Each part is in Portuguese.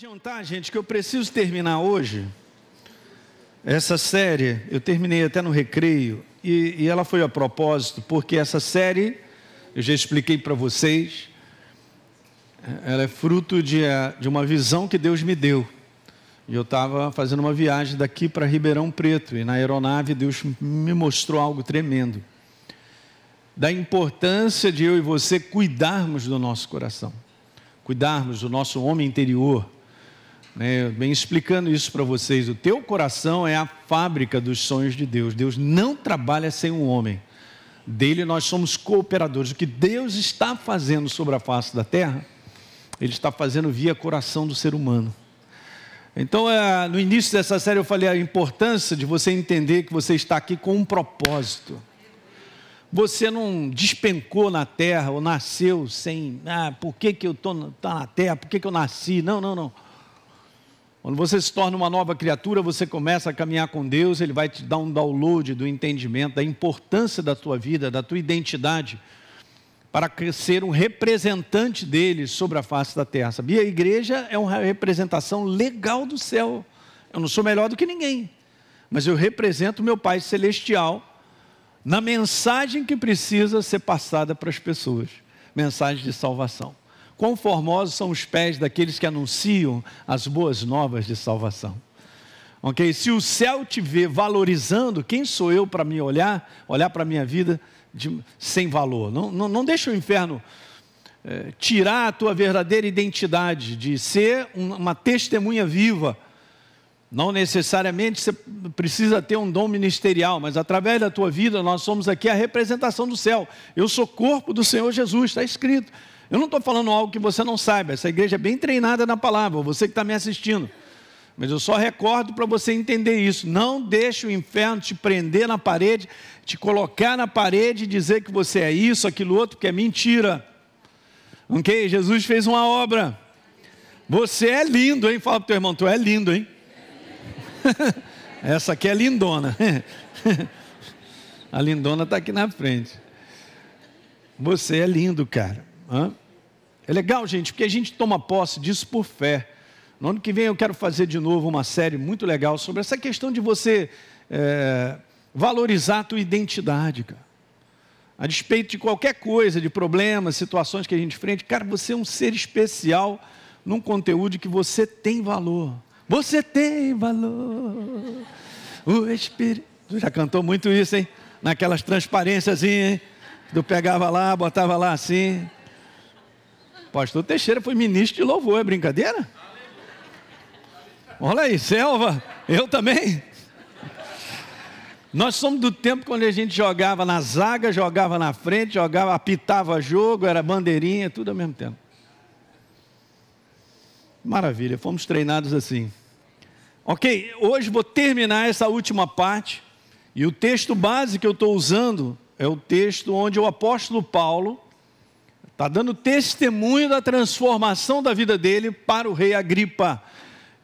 adiantar, gente, que eu preciso terminar hoje essa série. Eu terminei até no recreio e, e ela foi a propósito, porque essa série, eu já expliquei para vocês, ela é fruto de, de uma visão que Deus me deu. E eu estava fazendo uma viagem daqui para Ribeirão Preto e na aeronave Deus me mostrou algo tremendo. Da importância de eu e você cuidarmos do nosso coração, cuidarmos do nosso homem interior né, bem explicando isso para vocês. O teu coração é a fábrica dos sonhos de Deus. Deus não trabalha sem um homem. Dele nós somos cooperadores. O que Deus está fazendo sobre a face da terra, Ele está fazendo via coração do ser humano. Então, é, no início dessa série, eu falei a importância de você entender que você está aqui com um propósito. Você não despencou na terra ou nasceu sem, ah, por que, que eu estou tá na terra, por que, que eu nasci? Não, não, não. Quando você se torna uma nova criatura, você começa a caminhar com Deus, Ele vai te dar um download do entendimento, da importância da tua vida, da tua identidade, para ser um representante dele sobre a face da terra. Sabia? A igreja é uma representação legal do céu. Eu não sou melhor do que ninguém, mas eu represento meu Pai Celestial na mensagem que precisa ser passada para as pessoas mensagem de salvação. Quão formosos são os pés daqueles que anunciam as boas novas de salvação. Ok? Se o céu te vê valorizando, quem sou eu para me olhar, olhar para a minha vida de, sem valor? Não, não, não deixa o inferno é, tirar a tua verdadeira identidade de ser uma testemunha viva. Não necessariamente você precisa ter um dom ministerial, mas através da tua vida nós somos aqui a representação do céu. Eu sou corpo do Senhor Jesus, está escrito. Eu não estou falando algo que você não saiba, essa igreja é bem treinada na palavra, você que está me assistindo. Mas eu só recordo para você entender isso. Não deixe o inferno te prender na parede, te colocar na parede e dizer que você é isso, aquilo outro, porque é mentira. Ok? Jesus fez uma obra. Você é lindo, hein? Fala para o teu irmão, tu é lindo, hein? Essa aqui é lindona. A lindona está aqui na frente. Você é lindo, cara. Hã? É legal, gente, porque a gente toma posse disso por fé. No ano que vem eu quero fazer de novo uma série muito legal sobre essa questão de você é, valorizar a tua identidade, cara. A despeito de qualquer coisa, de problemas, situações que a gente enfrenta, cara, você é um ser especial num conteúdo que você tem valor. Você tem valor. O Espírito. Já cantou muito isso, hein? Naquelas transparências, hein? Tu pegava lá, botava lá assim. Pastor Teixeira foi ministro de louvor, é brincadeira? Olha aí, selva, eu também. Nós somos do tempo quando a gente jogava na zaga, jogava na frente, jogava, apitava jogo, era bandeirinha, tudo ao mesmo tempo. Maravilha, fomos treinados assim. Ok, hoje vou terminar essa última parte, e o texto base que eu estou usando é o texto onde o apóstolo Paulo Está dando testemunho da transformação da vida dele para o rei Agripa.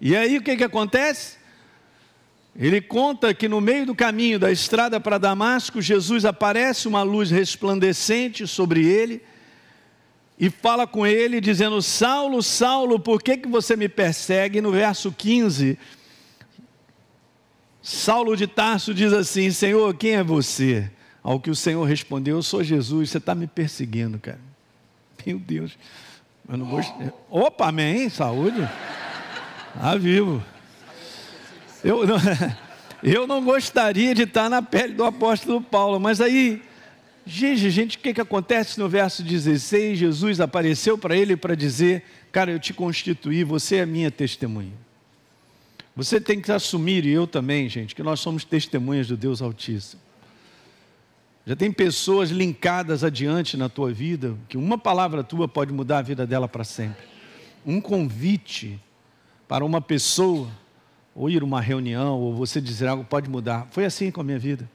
E aí o que, que acontece? Ele conta que no meio do caminho da estrada para Damasco, Jesus aparece uma luz resplandecente sobre ele e fala com ele, dizendo: Saulo, Saulo, por que, que você me persegue? No verso 15, Saulo de Tarso diz assim: Senhor, quem é você? Ao que o Senhor respondeu: Eu sou Jesus, você está me perseguindo, cara. Meu Deus. Eu não gosto. Opa, amém, saúde. Tá vivo. Eu não, eu não gostaria de estar na pele do apóstolo Paulo, mas aí, gente, gente, o que, que acontece no verso 16? Jesus apareceu para ele para dizer: Cara, eu te constituí, você é minha testemunha. Você tem que assumir, e eu também, gente, que nós somos testemunhas do Deus Altíssimo. Já tem pessoas linkadas adiante na tua vida, que uma palavra tua pode mudar a vida dela para sempre. Um convite para uma pessoa, ou ir a uma reunião, ou você dizer algo, pode mudar. Foi assim com a minha vida.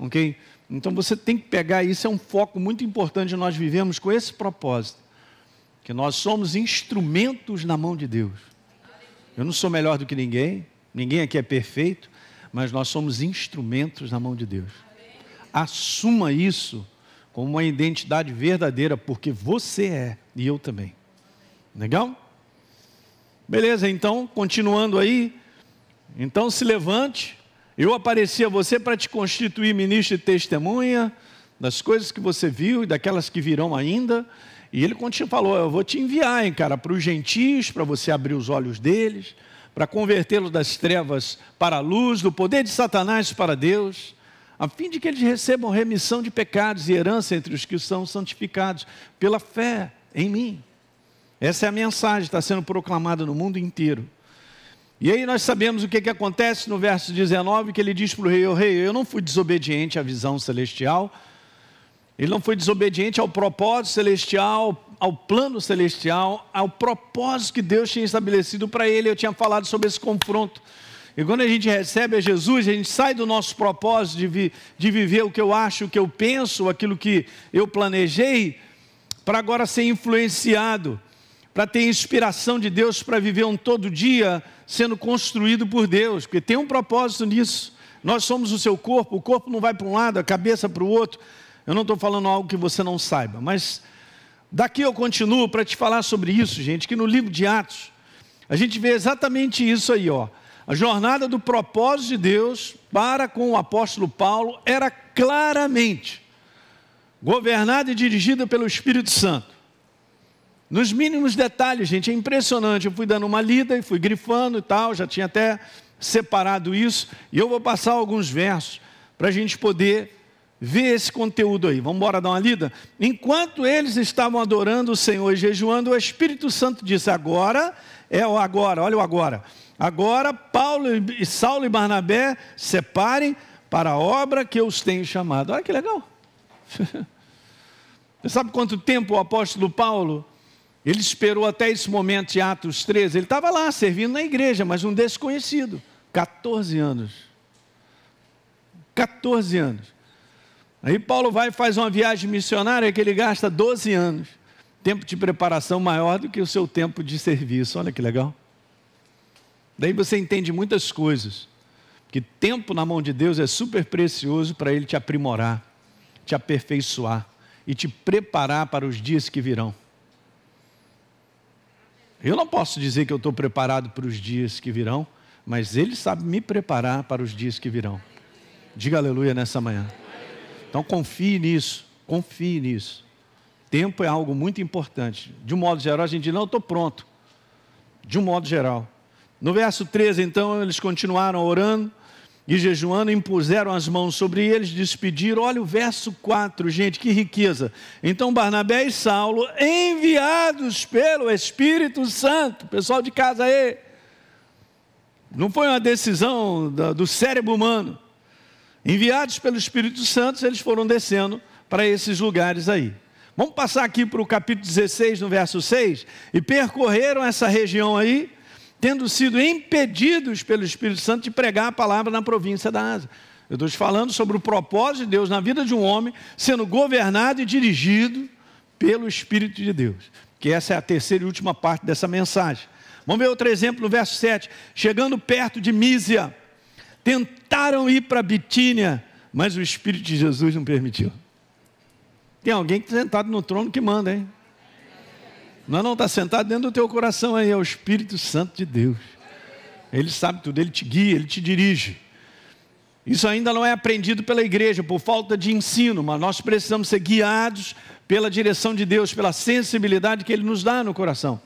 Ok? Então você tem que pegar isso, é um foco muito importante. Nós vivemos com esse propósito, que nós somos instrumentos na mão de Deus. Eu não sou melhor do que ninguém, ninguém aqui é perfeito, mas nós somos instrumentos na mão de Deus assuma isso como uma identidade verdadeira, porque você é e eu também. Legal? Beleza, então, continuando aí. Então se levante. Eu apareci a você para te constituir ministro e testemunha das coisas que você viu e daquelas que virão ainda. E ele falou: Eu vou te enviar, hein, cara, para os gentios, para você abrir os olhos deles, para convertê-los das trevas para a luz, do poder de Satanás para Deus, a fim de que eles recebam remissão de pecados e herança entre os que são santificados pela fé em mim. Essa é a mensagem, está sendo proclamada no mundo inteiro. E aí nós sabemos o que, que acontece no verso 19, que ele diz para o rei, o rei, eu não fui desobediente à visão celestial, ele não foi desobediente ao propósito celestial, ao plano celestial, ao propósito que Deus tinha estabelecido para ele. Eu tinha falado sobre esse confronto. E quando a gente recebe a Jesus, a gente sai do nosso propósito de, vi, de viver o que eu acho, o que eu penso, aquilo que eu planejei, para agora ser influenciado, para ter inspiração de Deus para viver um todo dia sendo construído por Deus, porque tem um propósito nisso. Nós somos o seu corpo, o corpo não vai para um lado, a cabeça para o outro. Eu não estou falando algo que você não saiba, mas daqui eu continuo para te falar sobre isso, gente, que no livro de Atos, a gente vê exatamente isso aí, ó. A jornada do propósito de Deus para com o apóstolo Paulo era claramente governada e dirigida pelo Espírito Santo. Nos mínimos detalhes, gente, é impressionante. Eu fui dando uma lida e fui grifando e tal, já tinha até separado isso, e eu vou passar alguns versos para a gente poder ver esse conteúdo aí. Vamos embora dar uma lida? Enquanto eles estavam adorando o Senhor e jejuando, o Espírito Santo disse: Agora é o agora, olha o agora. Agora Paulo e Saulo e Barnabé separem para a obra que eu os tenho chamado. Olha que legal. Você sabe quanto tempo o apóstolo Paulo ele esperou até esse momento de Atos 13. Ele estava lá servindo na igreja, mas um desconhecido. 14 anos. 14 anos. Aí Paulo vai e faz uma viagem missionária que ele gasta 12 anos. Tempo de preparação maior do que o seu tempo de serviço. Olha que legal. Daí você entende muitas coisas. Que tempo na mão de Deus é super precioso para Ele te aprimorar, te aperfeiçoar e te preparar para os dias que virão. Eu não posso dizer que eu estou preparado para os dias que virão, mas Ele sabe me preparar para os dias que virão. Diga aleluia nessa manhã. Então confie nisso, confie nisso. Tempo é algo muito importante. De um modo geral, a gente diz, não, eu estou pronto. De um modo geral. No verso 13, então, eles continuaram orando e jejuando, impuseram as mãos sobre eles, despediram. Olha o verso 4, gente, que riqueza. Então Barnabé e Saulo, enviados pelo Espírito Santo, pessoal de casa aí, não foi uma decisão do cérebro humano. Enviados pelo Espírito Santo, eles foram descendo para esses lugares aí. Vamos passar aqui para o capítulo 16, no verso 6, e percorreram essa região aí, tendo sido impedidos pelo Espírito Santo de pregar a palavra na província da Ásia. Eu estou te falando sobre o propósito de Deus na vida de um homem sendo governado e dirigido pelo Espírito de Deus. Que essa é a terceira e última parte dessa mensagem. Vamos ver outro exemplo no verso 7. Chegando perto de Mísia, tentaram ir para Bitínia, mas o Espírito de Jesus não permitiu. Tem alguém sentado no trono que manda, hein? Não, não, está sentado dentro do teu coração aí, é o Espírito Santo de Deus. Ele sabe tudo, ele te guia, ele te dirige. Isso ainda não é aprendido pela igreja por falta de ensino, mas nós precisamos ser guiados pela direção de Deus, pela sensibilidade que Ele nos dá no coração.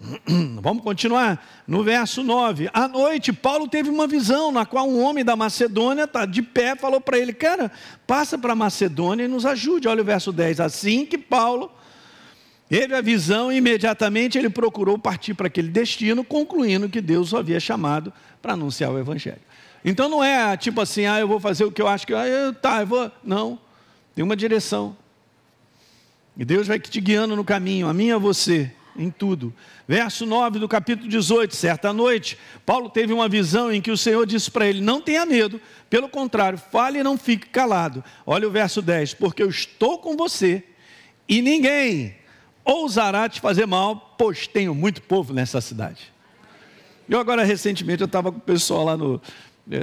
Vamos continuar no verso 9. À noite, Paulo teve uma visão na qual um homem da Macedônia está de pé, falou para ele: Cara, passa para Macedônia e nos ajude. Olha o verso 10. Assim que Paulo Teve a visão e imediatamente ele procurou partir para aquele destino, concluindo que Deus o havia chamado para anunciar o Evangelho. Então não é tipo assim, ah, eu vou fazer o que eu acho que. Ah, eu, tá, eu vou. Não. Tem uma direção. E Deus vai te guiando no caminho, a mim e a você, em tudo. Verso 9 do capítulo 18. Certa noite, Paulo teve uma visão em que o Senhor disse para ele: Não tenha medo, pelo contrário, fale e não fique calado. Olha o verso 10: Porque eu estou com você e ninguém ousará te fazer mal, pois tenho muito povo nessa cidade. Eu agora, recentemente, eu estava com o pessoal lá no, é,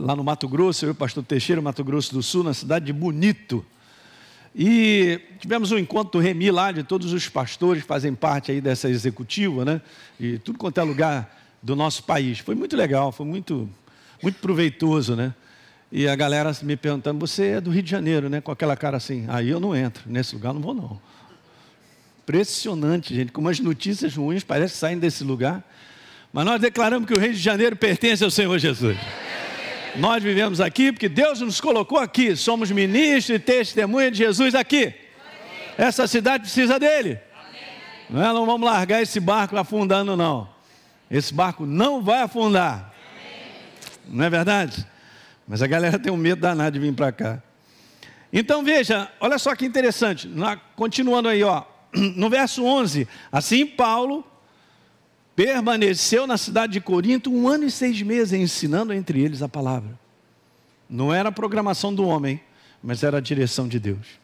lá no Mato Grosso, eu e o pastor Teixeira, Mato Grosso do Sul, na cidade de Bonito. E tivemos um encontro do Remi lá, de todos os pastores que fazem parte aí dessa executiva, né? E tudo quanto é lugar do nosso país. Foi muito legal, foi muito, muito proveitoso, né? E a galera me perguntando, você é do Rio de Janeiro, né? Com aquela cara assim, aí eu não entro, nesse lugar não vou não. Impressionante, gente, como as notícias ruins parecem sair desse lugar. Mas nós declaramos que o Rio de Janeiro pertence ao Senhor Jesus. Nós vivemos aqui porque Deus nos colocou aqui. Somos ministros e testemunha de Jesus aqui. Essa cidade precisa dele. Não, é? não vamos largar esse barco afundando, não. Esse barco não vai afundar. Não é verdade? Mas a galera tem um medo danado de vir para cá. Então veja, olha só que interessante. Continuando aí, ó, no verso 11: Assim Paulo permaneceu na cidade de Corinto um ano e seis meses, ensinando entre eles a palavra. Não era a programação do homem, mas era a direção de Deus.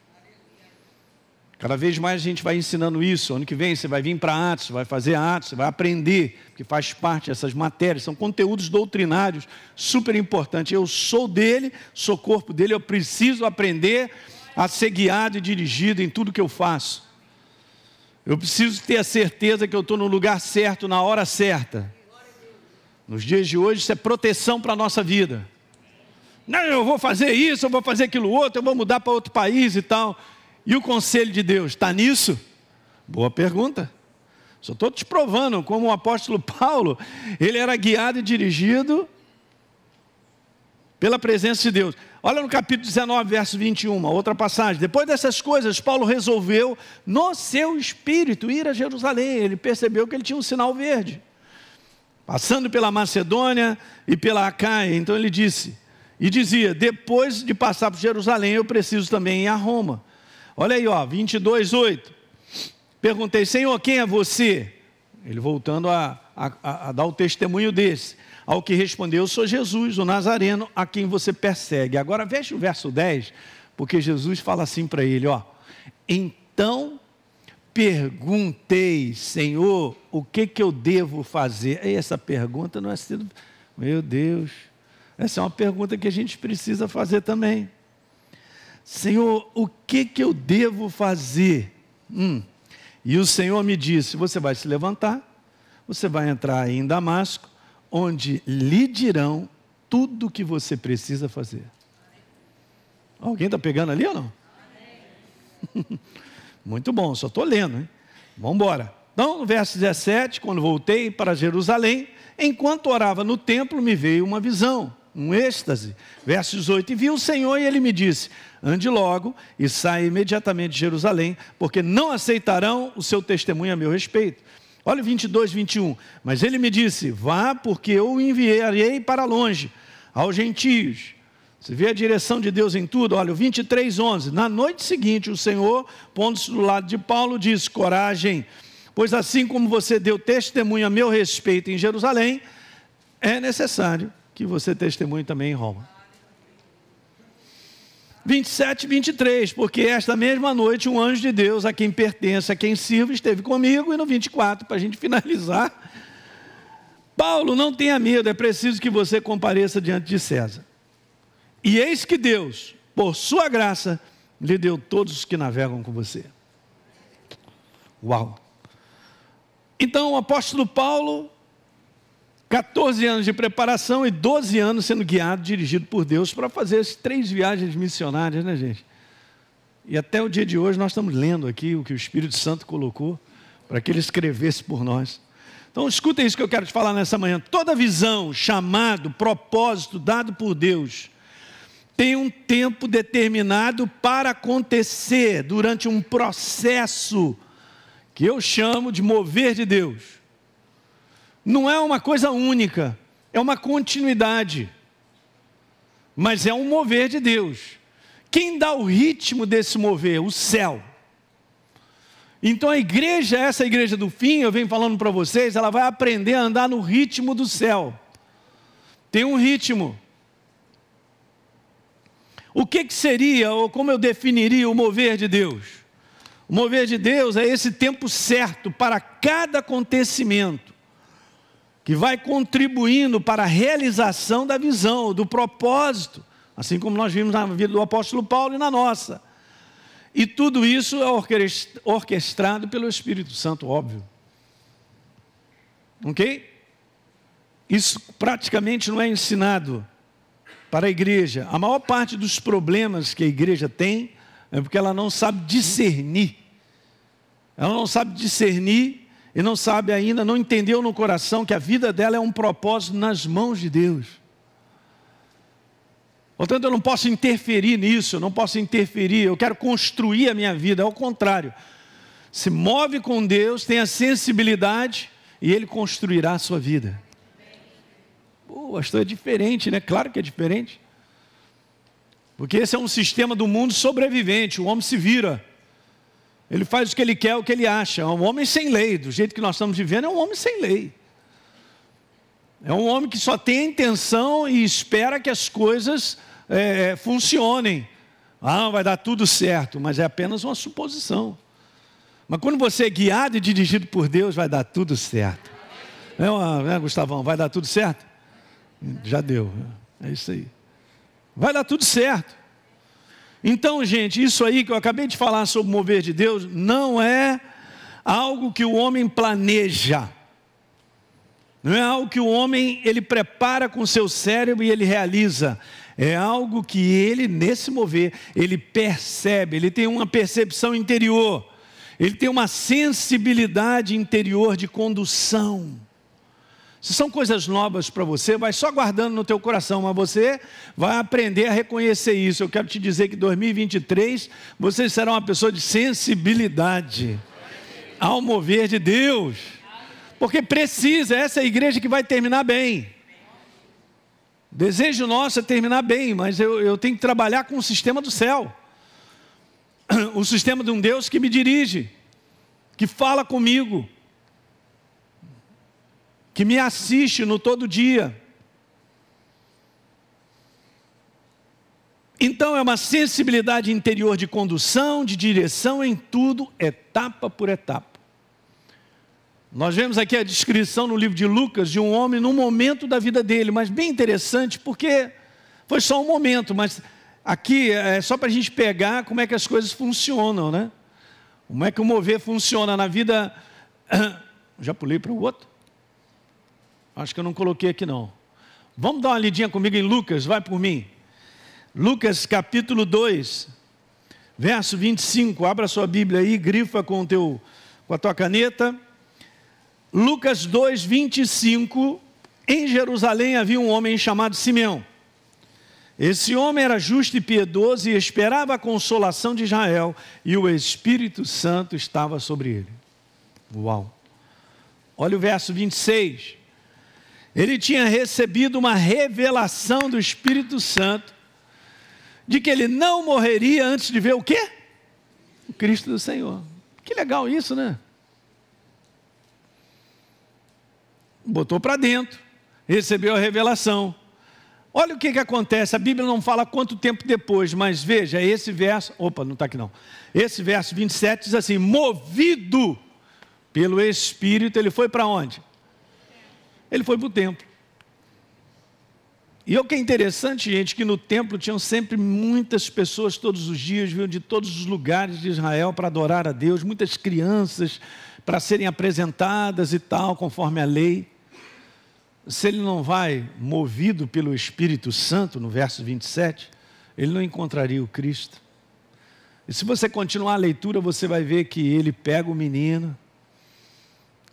Cada vez mais a gente vai ensinando isso. Ano que vem você vai vir para Atos, vai fazer Atos, vai aprender, que faz parte dessas matérias. São conteúdos doutrinários super importantes. Eu sou dele, sou corpo dele, eu preciso aprender a ser guiado e dirigido em tudo que eu faço. Eu preciso ter a certeza que eu estou no lugar certo, na hora certa. Nos dias de hoje, isso é proteção para a nossa vida. Não, eu vou fazer isso, eu vou fazer aquilo outro, eu vou mudar para outro país e tal. E o conselho de Deus está nisso? Boa pergunta. Só estou te provando como o apóstolo Paulo, ele era guiado e dirigido pela presença de Deus. Olha no capítulo 19, verso 21, outra passagem. Depois dessas coisas, Paulo resolveu, no seu espírito, ir a Jerusalém. Ele percebeu que ele tinha um sinal verde. Passando pela Macedônia e pela Acaia. Então ele disse, e dizia: Depois de passar por Jerusalém, eu preciso também ir a Roma. Olha aí, ó, 22, 8. Perguntei, Senhor, quem é você? Ele voltando a, a, a dar o testemunho desse. Ao que respondeu, sou Jesus, o Nazareno, a quem você persegue. Agora veja o verso 10, porque Jesus fala assim para ele, ó. Então perguntei, Senhor, o que que eu devo fazer? E essa pergunta não é sido, meu Deus, essa é uma pergunta que a gente precisa fazer também. Senhor, o que, que eu devo fazer? Hum. E o Senhor me disse: Você vai se levantar, você vai entrar em Damasco, onde lhe dirão tudo o que você precisa fazer. Alguém está pegando ali ou não? Muito bom, só estou lendo, hein? Vamos embora. Então, no verso 17, quando voltei para Jerusalém, enquanto orava no templo, me veio uma visão um êxtase. Verso 18: E vi o Senhor e ele me disse: Ande logo e saia imediatamente de Jerusalém, porque não aceitarão o seu testemunho a meu respeito. Olha 22, 21. Mas ele me disse: Vá, porque eu o enviarei para longe, aos gentios. Você vê a direção de Deus em tudo? Olha, o 23, 11. Na noite seguinte, o Senhor, pondo-se do lado de Paulo, disse: Coragem, pois assim como você deu testemunho a meu respeito em Jerusalém, é necessário que você testemunhe também em Roma. 27 23, porque esta mesma noite um anjo de Deus, a quem pertence, a quem sirvo, esteve comigo, e no 24, para a gente finalizar, Paulo, não tenha medo, é preciso que você compareça diante de César. E eis que Deus, por sua graça, lhe deu todos os que navegam com você. Uau! Então o apóstolo Paulo 14 anos de preparação e 12 anos sendo guiado, dirigido por Deus para fazer as três viagens missionárias, né, gente? E até o dia de hoje nós estamos lendo aqui o que o Espírito Santo colocou para que ele escrevesse por nós. Então, escutem isso que eu quero te falar nessa manhã. Toda visão, chamado, propósito dado por Deus tem um tempo determinado para acontecer durante um processo que eu chamo de mover de Deus não é uma coisa única, é uma continuidade, mas é um mover de Deus. Quem dá o ritmo desse mover? O céu. Então a igreja, essa igreja do fim, eu venho falando para vocês, ela vai aprender a andar no ritmo do céu. Tem um ritmo. O que, que seria, ou como eu definiria o mover de Deus? O mover de Deus é esse tempo certo para cada acontecimento que vai contribuindo para a realização da visão, do propósito, assim como nós vimos na vida do apóstolo Paulo e na nossa. E tudo isso é orquestrado pelo Espírito Santo, óbvio. Ok? Isso praticamente não é ensinado para a igreja. A maior parte dos problemas que a igreja tem é porque ela não sabe discernir. Ela não sabe discernir e não sabe ainda, não entendeu no coração que a vida dela é um propósito nas mãos de Deus. Portanto, eu não posso interferir nisso, eu não posso interferir, eu quero construir a minha vida, ao contrário. Se move com Deus, tenha sensibilidade e Ele construirá a sua vida. Pô, pastor, é diferente, né? Claro que é diferente. Porque esse é um sistema do mundo sobrevivente, o homem se vira. Ele faz o que ele quer, o que ele acha. É um homem sem lei, do jeito que nós estamos vivendo, é um homem sem lei. É um homem que só tem a intenção e espera que as coisas é, funcionem. Ah, vai dar tudo certo, mas é apenas uma suposição. Mas quando você é guiado e dirigido por Deus, vai dar tudo certo. É, uma, né, Gustavão? Vai dar tudo certo? Já deu. É isso aí. Vai dar tudo certo. Então, gente, isso aí que eu acabei de falar sobre o mover de Deus não é algo que o homem planeja. Não é algo que o homem ele prepara com seu cérebro e ele realiza. É algo que ele nesse mover, ele percebe, ele tem uma percepção interior. Ele tem uma sensibilidade interior de condução. Se são coisas novas para você, vai só guardando no teu coração, mas você vai aprender a reconhecer isso. Eu quero te dizer que 2023 você será uma pessoa de sensibilidade ao mover de Deus. Porque precisa, essa é a igreja que vai terminar bem. Desejo nosso é terminar bem, mas eu, eu tenho que trabalhar com o sistema do céu. O sistema de um Deus que me dirige, que fala comigo, que me assiste no todo dia. Então é uma sensibilidade interior de condução, de direção em tudo, etapa por etapa. Nós vemos aqui a descrição no livro de Lucas de um homem no momento da vida dele, mas bem interessante porque foi só um momento, mas aqui é só para a gente pegar como é que as coisas funcionam, né? Como é que o mover funciona na vida. Já pulei para o outro? Acho que eu não coloquei aqui não. Vamos dar uma lidinha comigo em Lucas, vai por mim. Lucas capítulo 2, verso 25. Abra sua Bíblia aí, grifa com, teu, com a tua caneta. Lucas 2, 25. Em Jerusalém havia um homem chamado Simeão. Esse homem era justo e piedoso e esperava a consolação de Israel, e o Espírito Santo estava sobre ele. Uau! Olha o verso 26 ele tinha recebido uma revelação do Espírito Santo de que ele não morreria antes de ver o quê? O Cristo do Senhor. Que legal isso, né? Botou para dentro, recebeu a revelação. Olha o que, que acontece, a Bíblia não fala quanto tempo depois, mas veja, esse verso, opa, não está aqui não. Esse verso 27 diz assim: movido pelo Espírito, ele foi para onde? Ele foi para o templo. E o que é interessante, gente, que no templo tinham sempre muitas pessoas todos os dias, vinham de todos os lugares de Israel para adorar a Deus, muitas crianças para serem apresentadas e tal, conforme a lei. Se ele não vai movido pelo Espírito Santo, no verso 27, ele não encontraria o Cristo. E se você continuar a leitura, você vai ver que ele pega o menino,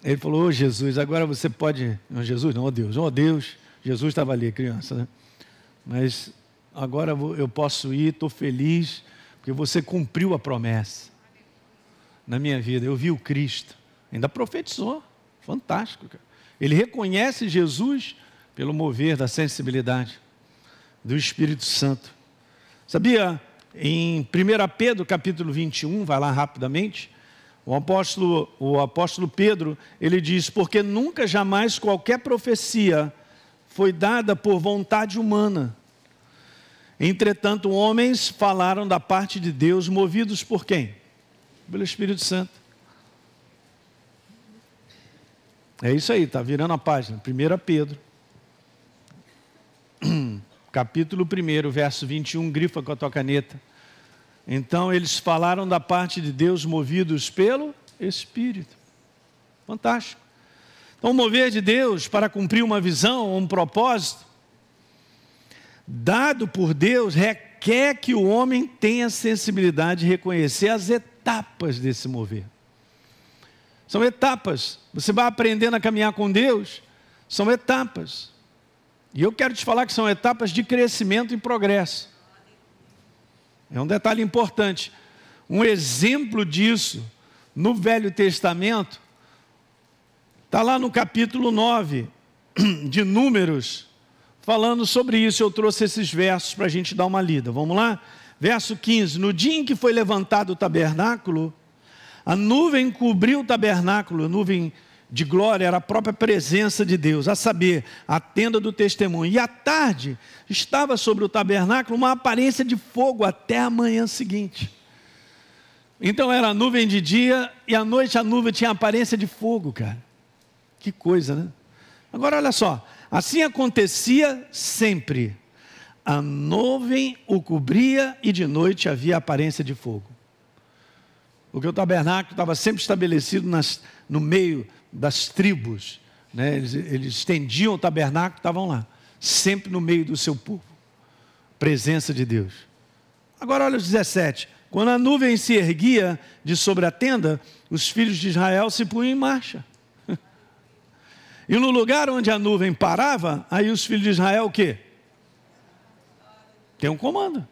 ele falou, oh, Jesus, agora você pode. Não, Jesus, não, oh Deus, oh Deus. Jesus estava ali, criança, né? Mas agora eu posso ir, estou feliz, porque você cumpriu a promessa na minha vida. Eu vi o Cristo, ainda profetizou, fantástico. Cara. Ele reconhece Jesus pelo mover da sensibilidade do Espírito Santo. Sabia, em 1 Pedro capítulo 21, vai lá rapidamente, o apóstolo, o apóstolo Pedro, ele diz: Porque nunca jamais qualquer profecia foi dada por vontade humana. Entretanto, homens falaram da parte de Deus, movidos por quem? Pelo Espírito Santo. É isso aí, está virando a página. 1 Pedro, capítulo 1, verso 21, grifa com a tua caneta. Então eles falaram da parte de Deus movidos pelo Espírito. Fantástico. Então, mover de Deus para cumprir uma visão, um propósito, dado por Deus, requer que o homem tenha sensibilidade de reconhecer as etapas desse mover. São etapas. Você vai aprendendo a caminhar com Deus, são etapas. E eu quero te falar que são etapas de crescimento e progresso. É um detalhe importante. Um exemplo disso no Velho Testamento está lá no capítulo 9 de Números, falando sobre isso. Eu trouxe esses versos para a gente dar uma lida. Vamos lá? Verso 15: No dia em que foi levantado o tabernáculo, a nuvem cobriu o tabernáculo, a nuvem de glória era a própria presença de Deus, a saber, a tenda do testemunho. E à tarde estava sobre o tabernáculo uma aparência de fogo até a manhã seguinte. Então era a nuvem de dia e à noite a nuvem tinha a aparência de fogo, cara. Que coisa, né? Agora olha só, assim acontecia sempre. A nuvem o cobria e de noite havia aparência de fogo. Porque o tabernáculo estava sempre estabelecido nas, no meio das tribos. Né? Eles, eles estendiam o tabernáculo, estavam lá, sempre no meio do seu povo. Presença de Deus. Agora olha os 17. Quando a nuvem se erguia de sobre a tenda, os filhos de Israel se punham em marcha. E no lugar onde a nuvem parava, aí os filhos de Israel o quê? Tem um comando,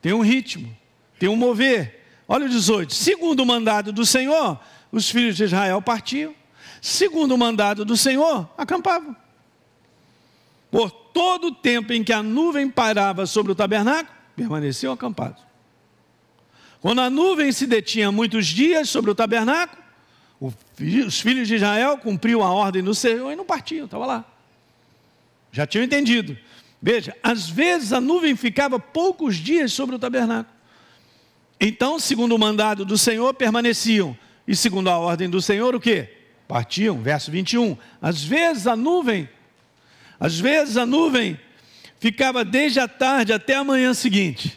tem um ritmo, tem um mover. Olha o 18. Segundo o mandado do Senhor, os filhos de Israel partiam segundo o mandado do Senhor, acampavam. Por todo o tempo em que a nuvem pairava sobre o tabernáculo, permaneciam acampados. Quando a nuvem se detinha muitos dias sobre o tabernáculo, os filhos de Israel cumpriam a ordem do Senhor e não partiam, estava lá. Já tinham entendido. Veja, às vezes a nuvem ficava poucos dias sobre o tabernáculo. Então, segundo o mandado do Senhor, permaneciam. E segundo a ordem do Senhor, o que? Partiam, verso 21. Às vezes a nuvem, às vezes a nuvem ficava desde a tarde até a manhã seguinte.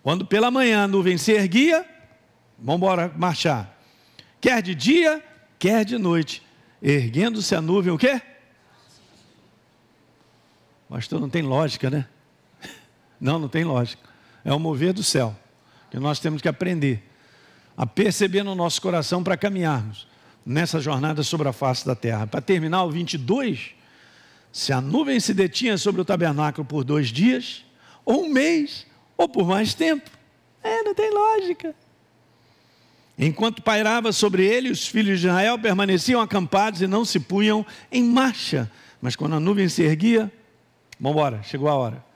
Quando pela manhã a nuvem se erguia, vamos embora marchar. Quer de dia, quer de noite. Erguendo-se a nuvem, o quê? Pastor, não tem lógica, né? Não, não tem lógica. É o mover do céu que nós temos que aprender a perceber no nosso coração para caminharmos nessa jornada sobre a face da terra. Para terminar o 22, se a nuvem se detinha sobre o tabernáculo por dois dias, ou um mês, ou por mais tempo, é, não tem lógica. Enquanto pairava sobre ele, os filhos de Israel permaneciam acampados e não se punham em marcha. Mas quando a nuvem se erguia, vamos embora, chegou a hora.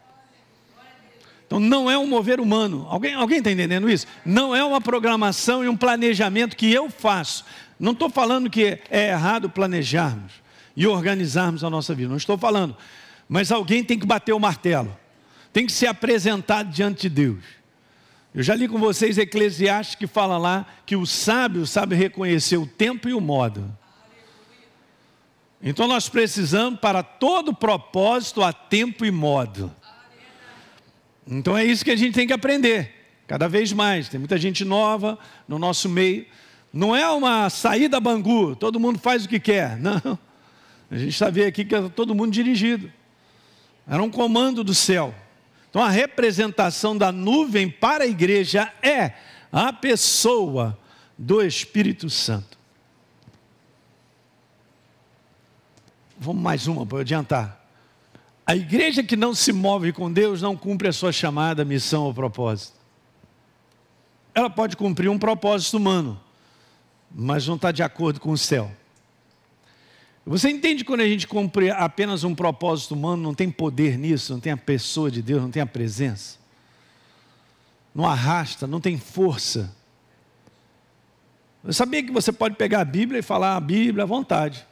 Então não é um mover humano. Alguém está entendendo isso? Não é uma programação e um planejamento que eu faço. Não estou falando que é errado planejarmos e organizarmos a nossa vida. Não estou falando. Mas alguém tem que bater o martelo. Tem que se apresentar diante de Deus. Eu já li com vocês Eclesiastes que fala lá que o sábio sabe reconhecer o tempo e o modo. Então nós precisamos para todo propósito a tempo e modo. Então é isso que a gente tem que aprender, cada vez mais. Tem muita gente nova no nosso meio não é uma saída Bangu, todo mundo faz o que quer. Não. A gente está vendo aqui que era todo mundo dirigido. Era um comando do céu. Então a representação da nuvem para a igreja é a pessoa do Espírito Santo. Vamos mais uma para adiantar. A igreja que não se move com Deus não cumpre a sua chamada, missão ou propósito. Ela pode cumprir um propósito humano, mas não está de acordo com o céu. Você entende quando a gente cumpre apenas um propósito humano, não tem poder nisso, não tem a pessoa de Deus, não tem a presença, não arrasta, não tem força. Eu sabia que você pode pegar a Bíblia e falar a Bíblia à vontade,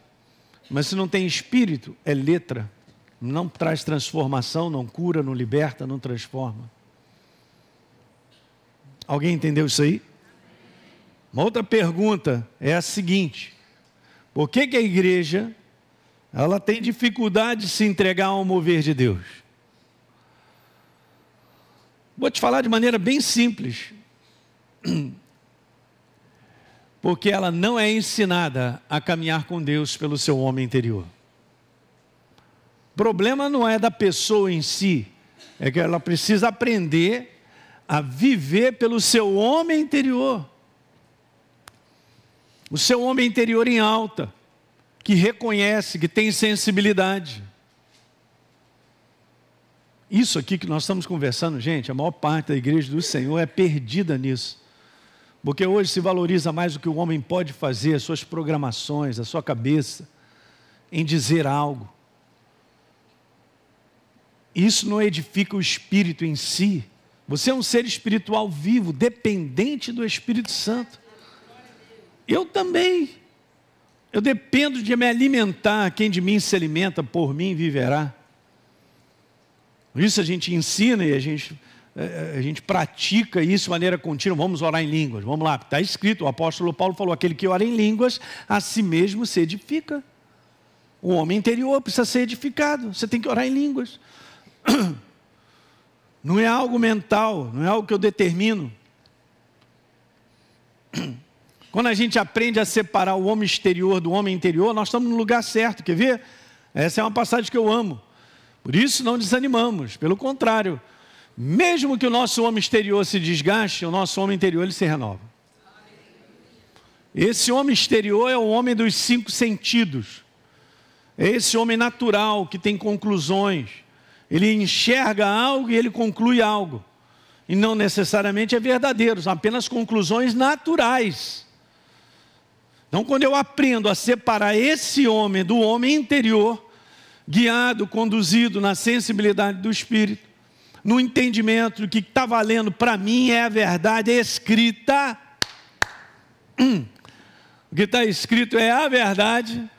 mas se não tem espírito, é letra, não traz transformação, não cura, não liberta, não transforma. Alguém entendeu isso aí? Uma outra pergunta é a seguinte: por que, que a igreja ela tem dificuldade de se entregar ao mover de Deus? Vou te falar de maneira bem simples. Porque ela não é ensinada a caminhar com Deus pelo seu homem interior. O problema não é da pessoa em si, é que ela precisa aprender a viver pelo seu homem interior. O seu homem interior em alta, que reconhece, que tem sensibilidade. Isso aqui que nós estamos conversando, gente, a maior parte da igreja do Senhor é perdida nisso. Porque hoje se valoriza mais o que o homem pode fazer, as suas programações, a sua cabeça, em dizer algo. Isso não edifica o espírito em si. Você é um ser espiritual vivo, dependente do Espírito Santo. Eu também. Eu dependo de me alimentar. Quem de mim se alimenta, por mim viverá. Isso a gente ensina e a gente, eh, eh, a gente pratica isso de maneira contínua. Vamos orar em línguas. Vamos lá, está escrito. O apóstolo Paulo falou: aquele que ora em línguas, a si mesmo se edifica. O homem interior precisa ser edificado. Você tem que orar em línguas. Não é algo mental, não é algo que eu determino. Quando a gente aprende a separar o homem exterior do homem interior, nós estamos no lugar certo. Quer ver? Essa é uma passagem que eu amo. Por isso não desanimamos, pelo contrário, mesmo que o nosso homem exterior se desgaste, o nosso homem interior ele se renova. Esse homem exterior é o homem dos cinco sentidos. É esse homem natural que tem conclusões. Ele enxerga algo e ele conclui algo. E não necessariamente é verdadeiro, são apenas conclusões naturais. Então, quando eu aprendo a separar esse homem do homem interior, guiado, conduzido na sensibilidade do Espírito, no entendimento que está valendo para mim é a verdade escrita. Hum. O que está escrito é a verdade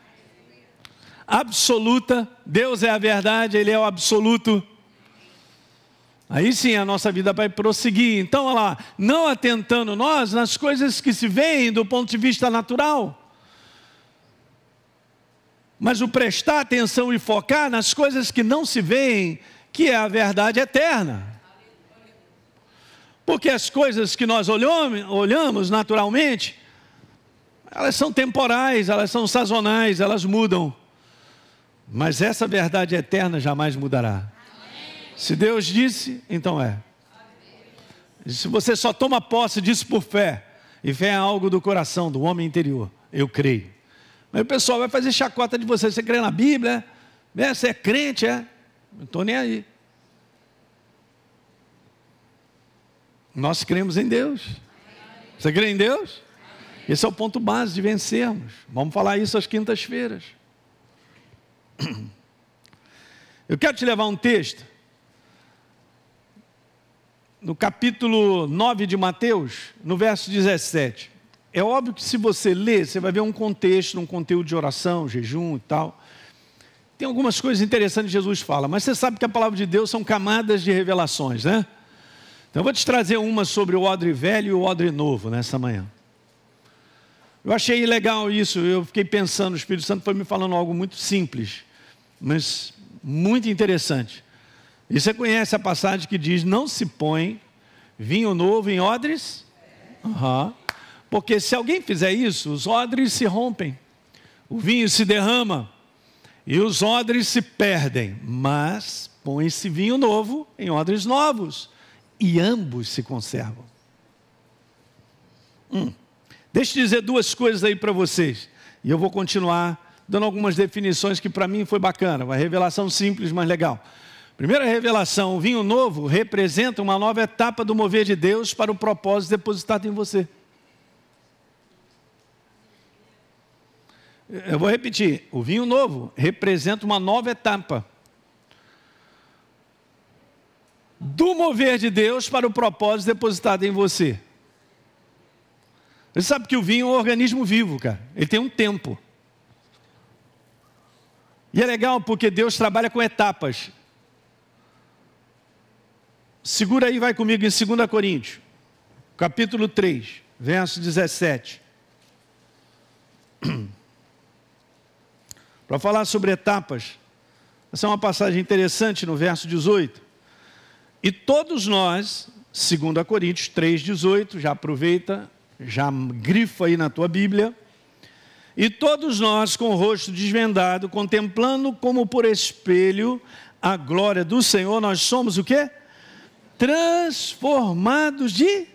absoluta. Deus é a verdade, Ele é o absoluto. Aí sim a nossa vida vai prosseguir. Então, olha lá, não atentando nós nas coisas que se veem do ponto de vista natural mas o prestar atenção e focar nas coisas que não se veem, que é a verdade eterna. Porque as coisas que nós olhamos naturalmente, elas são temporais, elas são sazonais, elas mudam. Mas essa verdade eterna jamais mudará. Se Deus disse, então é. Se você só toma posse disso por fé, e fé é algo do coração, do homem interior, eu creio. Aí o pessoal vai fazer chacota de você. Você crê na Bíblia? É? Você é crente? É? Não estou nem aí. Nós cremos em Deus. Você crê em Deus? Esse é o ponto base de vencermos. Vamos falar isso às quintas-feiras. Eu quero te levar um texto. No capítulo 9 de Mateus, no verso 17. É óbvio que se você ler, você vai ver um contexto, um conteúdo de oração, jejum e tal. Tem algumas coisas interessantes que Jesus fala, mas você sabe que a palavra de Deus são camadas de revelações, né? Então eu vou te trazer uma sobre o odre velho e o odre novo nessa manhã. Eu achei legal isso, eu fiquei pensando, o Espírito Santo foi me falando algo muito simples, mas muito interessante. E você conhece a passagem que diz: Não se põe vinho novo em odres? Uhum. Porque se alguém fizer isso, os odres se rompem, o vinho se derrama e os odres se perdem. Mas põe-se vinho novo em odres novos e ambos se conservam. Hum. Deixa eu dizer duas coisas aí para vocês. E eu vou continuar dando algumas definições que para mim foi bacana. Uma revelação simples, mas legal. Primeira revelação: o vinho novo representa uma nova etapa do mover de Deus para o propósito depositado em você. Eu vou repetir: o vinho novo representa uma nova etapa do mover de Deus para o propósito depositado em você. Você sabe que o vinho é um organismo vivo, cara. Ele tem um tempo. E é legal porque Deus trabalha com etapas. Segura aí, vai comigo em 2 Coríntios, capítulo 3, verso 17. para falar sobre etapas. Essa é uma passagem interessante no verso 18. E todos nós, segundo a Coríntios 3:18, já aproveita, já grifa aí na tua Bíblia. E todos nós com o rosto desvendado, contemplando como por espelho a glória do Senhor, nós somos o quê? Transformados de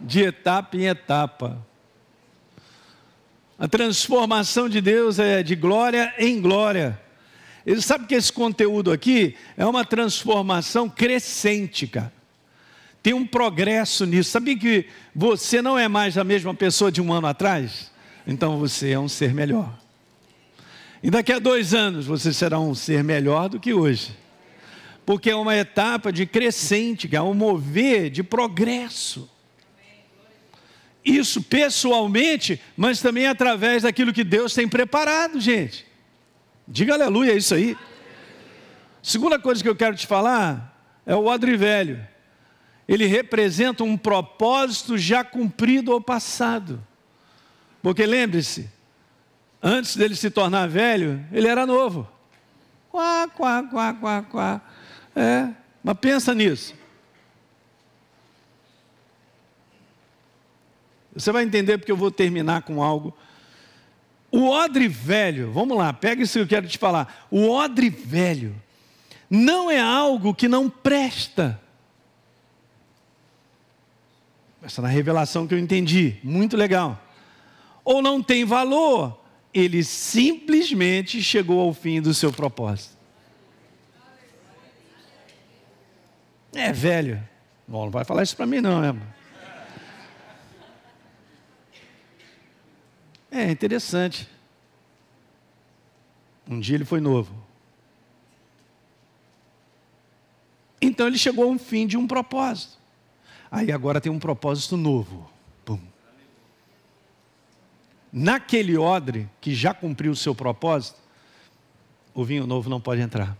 de etapa em etapa. A transformação de Deus é de glória em glória. Ele sabe que esse conteúdo aqui é uma transformação crescente, cara. Tem um progresso nisso. Sabia que você não é mais a mesma pessoa de um ano atrás? Então você é um ser melhor. E daqui a dois anos você será um ser melhor do que hoje. Porque é uma etapa de crescente, é um mover de progresso. Isso pessoalmente, mas também através daquilo que Deus tem preparado, gente. Diga aleluia, é isso aí. Segunda coisa que eu quero te falar é o odre velho. Ele representa um propósito já cumprido ou passado. Porque lembre-se, antes dele se tornar velho, ele era novo. Quá, quá, quá, quá, quá. É, mas pensa nisso. Você vai entender porque eu vou terminar com algo. O odre velho, vamos lá, pega isso que eu quero te falar. O odre velho não é algo que não presta. Essa é a revelação que eu entendi, muito legal. Ou não tem valor, ele simplesmente chegou ao fim do seu propósito. É velho. Bom, não vai falar isso para mim não, né? É interessante. Um dia ele foi novo. Então ele chegou a um fim de um propósito. Aí agora tem um propósito novo. Pum. Naquele odre que já cumpriu o seu propósito, o vinho novo não pode entrar.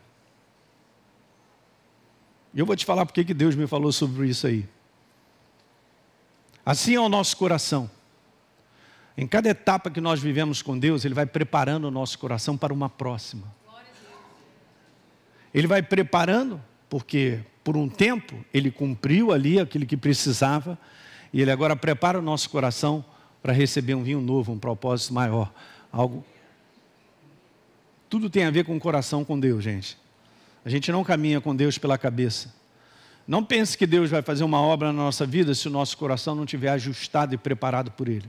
E eu vou te falar porque que Deus me falou sobre isso aí. Assim é o nosso coração. Em cada etapa que nós vivemos com Deus, Ele vai preparando o nosso coração para uma próxima. Ele vai preparando, porque por um tempo Ele cumpriu ali aquilo que precisava, e Ele agora prepara o nosso coração para receber um vinho novo, um propósito maior. Algo. Tudo tem a ver com o coração com Deus, gente. A gente não caminha com Deus pela cabeça. Não pense que Deus vai fazer uma obra na nossa vida se o nosso coração não estiver ajustado e preparado por Ele.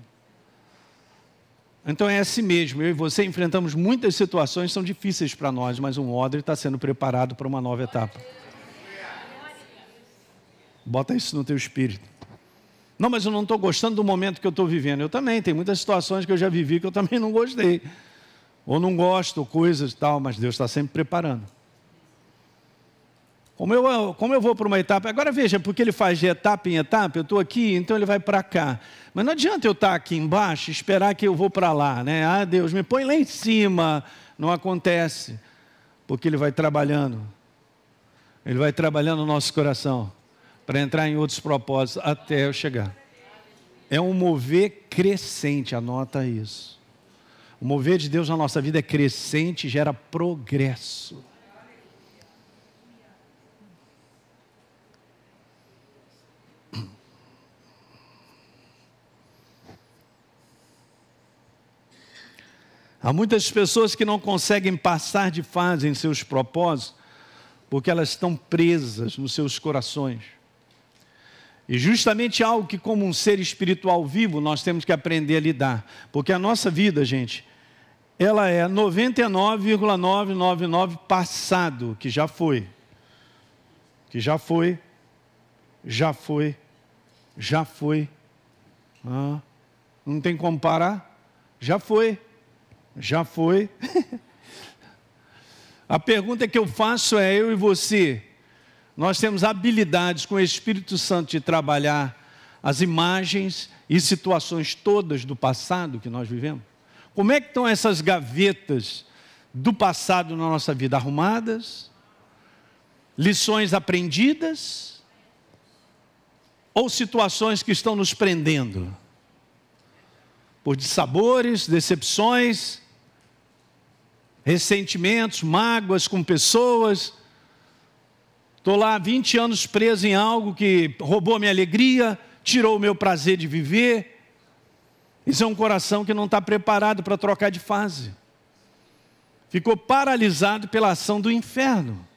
Então é assim mesmo. Eu e você enfrentamos muitas situações que são difíceis para nós, mas um odre está sendo preparado para uma nova etapa. Bota isso no teu espírito. Não, mas eu não estou gostando do momento que eu estou vivendo. Eu também, tem muitas situações que eu já vivi que eu também não gostei. Ou não gosto, ou coisas e tal, mas Deus está sempre preparando. Como eu, como eu vou para uma etapa, agora veja, porque ele faz de etapa em etapa, eu estou aqui, então ele vai para cá. Mas não adianta eu estar aqui embaixo e esperar que eu vou para lá, né? Ah, Deus, me põe lá em cima. Não acontece, porque ele vai trabalhando. Ele vai trabalhando no nosso coração para entrar em outros propósitos até eu chegar. É um mover crescente, anota isso. O mover de Deus na nossa vida é crescente, gera progresso. Há muitas pessoas que não conseguem passar de fase em seus propósitos, porque elas estão presas nos seus corações. E justamente algo que, como um ser espiritual vivo, nós temos que aprender a lidar. Porque a nossa vida, gente, ela é 99,999 passado, que já foi. Que já foi, já foi, já foi. Ah, não tem como parar? Já foi. Já foi. A pergunta que eu faço é: eu e você, nós temos habilidades com o Espírito Santo de trabalhar as imagens e situações todas do passado que nós vivemos? Como é que estão essas gavetas do passado na nossa vida arrumadas? Lições aprendidas? Ou situações que estão nos prendendo? Por dissabores, decepções, ressentimentos, mágoas com pessoas. Estou lá 20 anos preso em algo que roubou minha alegria, tirou o meu prazer de viver. Isso é um coração que não está preparado para trocar de fase. Ficou paralisado pela ação do inferno.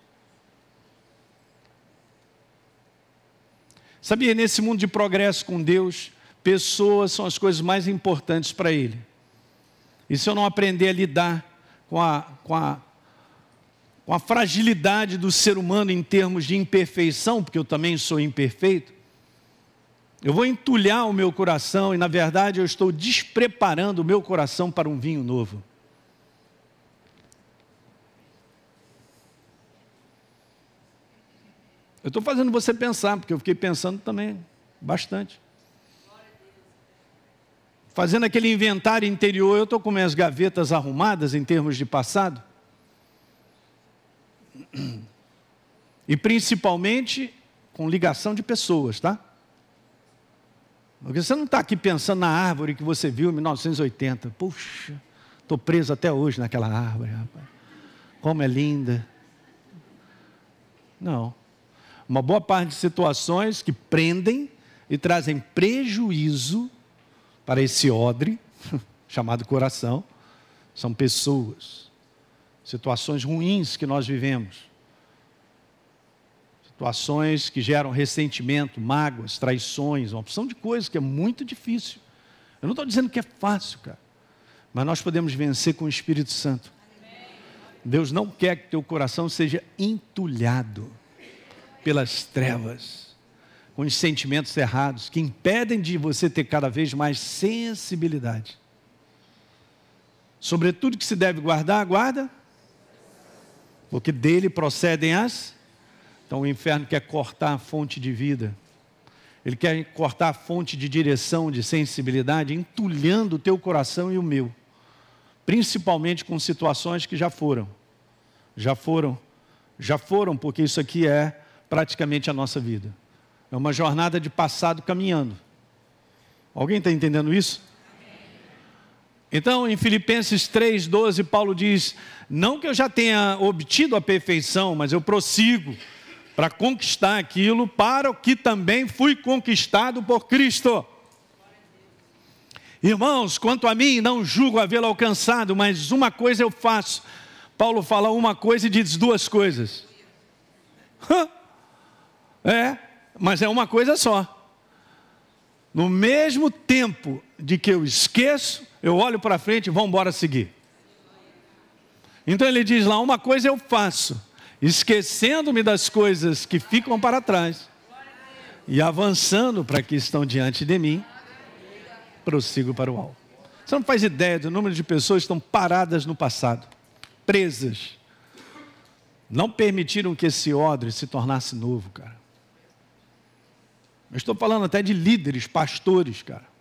Sabia, nesse mundo de progresso com Deus, pessoas são as coisas mais importantes para Ele. E se eu não aprender a lidar com a, com a com a fragilidade do ser humano em termos de imperfeição, porque eu também sou imperfeito, eu vou entulhar o meu coração e, na verdade, eu estou despreparando o meu coração para um vinho novo. Eu estou fazendo você pensar, porque eu fiquei pensando também bastante. Fazendo aquele inventário interior, eu estou com minhas gavetas arrumadas em termos de passado. E principalmente com ligação de pessoas, tá? Porque você não está aqui pensando na árvore que você viu em 1980. Puxa, estou preso até hoje naquela árvore, rapaz. Como é linda. Não. Uma boa parte de situações que prendem e trazem prejuízo para esse odre, chamado coração, são pessoas situações ruins que nós vivemos, situações que geram ressentimento, mágoas, traições, uma opção de coisas que é muito difícil. Eu não estou dizendo que é fácil, cara, mas nós podemos vencer com o Espírito Santo. Deus não quer que teu coração seja entulhado pelas trevas, com os sentimentos errados que impedem de você ter cada vez mais sensibilidade. Sobretudo que se deve guardar, guarda porque dele procedem as. Então o inferno quer cortar a fonte de vida, ele quer cortar a fonte de direção, de sensibilidade, entulhando o teu coração e o meu, principalmente com situações que já foram, já foram, já foram, porque isso aqui é praticamente a nossa vida. É uma jornada de passado caminhando. Alguém está entendendo isso? Então, em Filipenses 3,12, Paulo diz: Não que eu já tenha obtido a perfeição, mas eu prossigo para conquistar aquilo para o que também fui conquistado por Cristo. Irmãos, quanto a mim, não julgo havê-lo alcançado, mas uma coisa eu faço. Paulo fala uma coisa e diz duas coisas. É, mas é uma coisa só. No mesmo tempo de que eu esqueço, eu olho para frente e vamos embora seguir. Então ele diz lá: uma coisa eu faço, esquecendo-me das coisas que ficam para trás e avançando para que estão diante de mim, prossigo para o alto. Você não faz ideia do número de pessoas que estão paradas no passado, presas. Não permitiram que esse odre se tornasse novo, cara. Eu estou falando até de líderes, pastores, cara